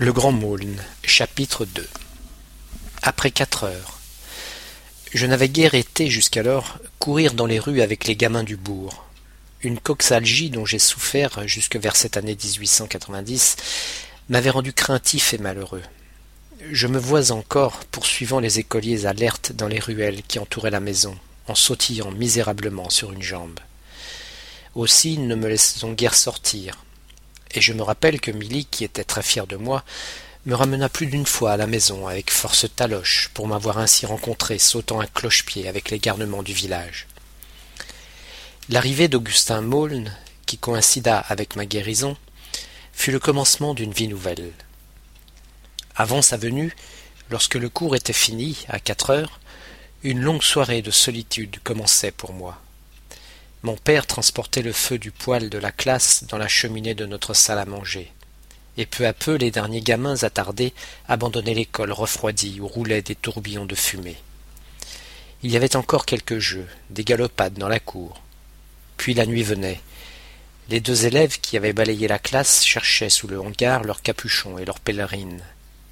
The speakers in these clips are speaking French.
Le Grand chapitre 2 Après quatre heures. Je n'avais guère été, jusqu'alors, courir dans les rues avec les gamins du bourg. Une coxalgie dont j'ai souffert jusque vers cette année 1890 m'avait rendu craintif et malheureux. Je me vois encore poursuivant les écoliers alertes dans les ruelles qui entouraient la maison, en sautillant misérablement sur une jambe. Aussi ne me laissons guère sortir, et je me rappelle que Milly, qui était très fière de moi, me ramena plus d'une fois à la maison avec force taloche pour m'avoir ainsi rencontré sautant un cloche-pied avec les garnements du village. L'arrivée d'Augustin Maulne, qui coïncida avec ma guérison, fut le commencement d'une vie nouvelle. Avant sa venue, lorsque le cours était fini, à quatre heures, une longue soirée de solitude commençait pour moi. Mon père transportait le feu du poêle de la classe dans la cheminée de notre salle à manger. Et peu à peu les derniers gamins attardés abandonnaient l'école refroidie où roulaient des tourbillons de fumée. Il y avait encore quelques jeux, des galopades dans la cour. Puis la nuit venait. Les deux élèves qui avaient balayé la classe cherchaient sous le hangar leurs capuchons et leurs pèlerines,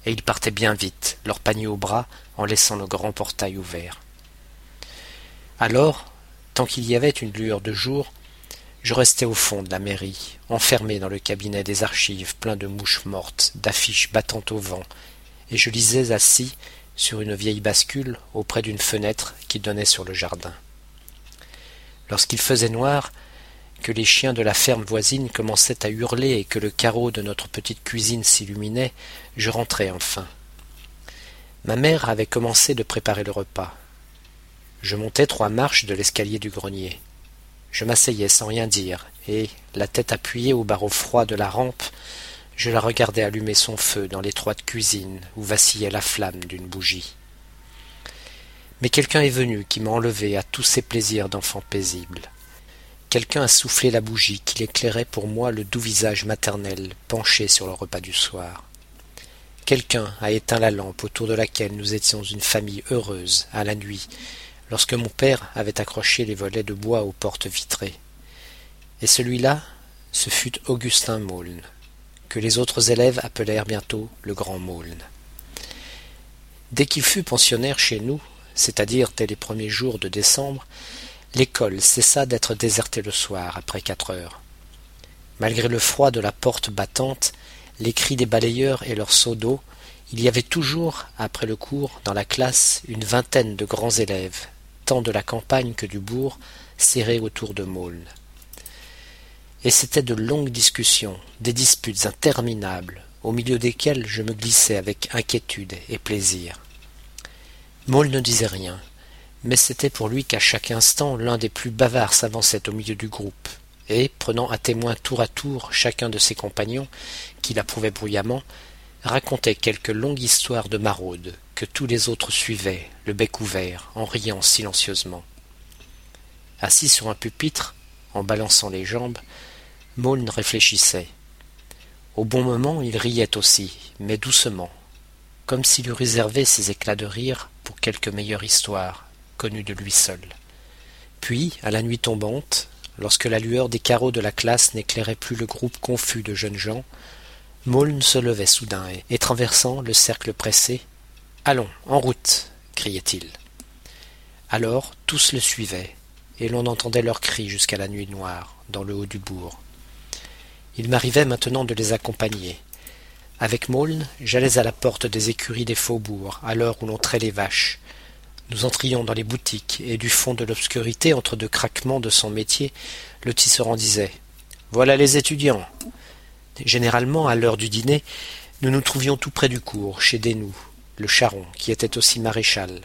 et ils partaient bien vite, leur panier au bras, en laissant le grand portail ouvert. Alors, Tant qu'il y avait une lueur de jour, je restais au fond de la mairie, enfermé dans le cabinet des archives plein de mouches mortes, d'affiches battant au vent, et je lisais assis sur une vieille bascule auprès d'une fenêtre qui donnait sur le jardin. Lorsqu'il faisait noir, que les chiens de la ferme voisine commençaient à hurler et que le carreau de notre petite cuisine s'illuminait, je rentrais enfin. Ma mère avait commencé de préparer le repas. Je montais trois marches de l'escalier du grenier. Je m'asseyais sans rien dire, et, la tête appuyée au barreau froid de la rampe, je la regardais allumer son feu dans l'étroite cuisine où vacillait la flamme d'une bougie. Mais quelqu'un est venu qui m'a enlevé à tous ces plaisirs d'enfant paisible. Quelqu'un a soufflé la bougie qui éclairait pour moi le doux visage maternel penché sur le repas du soir. Quelqu'un a éteint la lampe autour de laquelle nous étions une famille heureuse à la nuit lorsque mon père avait accroché les volets de bois aux portes vitrées. Et celui-là, ce fut Augustin Maulne, que les autres élèves appelèrent bientôt le grand Maulne. Dès qu'il fut pensionnaire chez nous, c'est-à-dire dès les premiers jours de décembre, l'école cessa d'être désertée le soir après quatre heures. Malgré le froid de la porte battante, les cris des balayeurs et leurs seaux d'eau, il y avait toujours, après le cours, dans la classe, une vingtaine de grands élèves, tant de la campagne que du bourg, serrés autour de Maulne. Et c'étaient de longues discussions, des disputes interminables, au milieu desquelles je me glissais avec inquiétude et plaisir. Maulne ne disait rien, mais c'était pour lui qu'à chaque instant l'un des plus bavards s'avançait au milieu du groupe, et, prenant à témoin tour à tour chacun de ses compagnons, qui l'approuvaient bruyamment, racontait quelque longue histoire de maraude, que tous les autres suivaient, le bec ouvert, en riant silencieusement. Assis sur un pupitre, en balançant les jambes, Maulne réfléchissait. Au bon moment, il riait aussi, mais doucement, comme s'il eût réservé ses éclats de rire pour quelque meilleure histoire, connue de lui seul. Puis, à la nuit tombante, lorsque la lueur des carreaux de la classe n'éclairait plus le groupe confus de jeunes gens, Maulne se levait soudain et, traversant le cercle pressé, Allons, en route criait-il. Alors tous le suivaient, et l'on entendait leurs cris jusqu'à la nuit noire, dans le haut du bourg. Il m'arrivait maintenant de les accompagner. Avec Maulne, j'allais à la porte des écuries des faubourgs, à l'heure où l'on trait les vaches. Nous entrions dans les boutiques, et du fond de l'obscurité, entre deux craquements de son métier, le tisserand disait Voilà les étudiants. Généralement, à l'heure du dîner, nous nous trouvions tout près du cours, chez Desnoux, le charron, qui était aussi maréchal.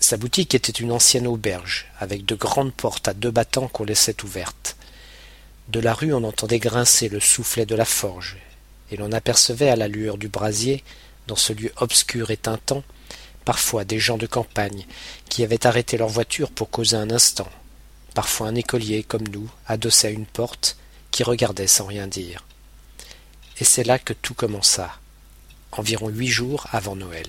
Sa boutique était une ancienne auberge, avec de grandes portes à deux battants qu'on laissait ouvertes. De la rue on entendait grincer le soufflet de la forge, et l'on apercevait à la lueur du brasier, dans ce lieu obscur et tintant, parfois des gens de campagne qui avaient arrêté leur voiture pour causer un instant, parfois un écolier comme nous, adossé à une porte, qui regardait sans rien dire. Et c'est là que tout commença environ huit jours avant Noël.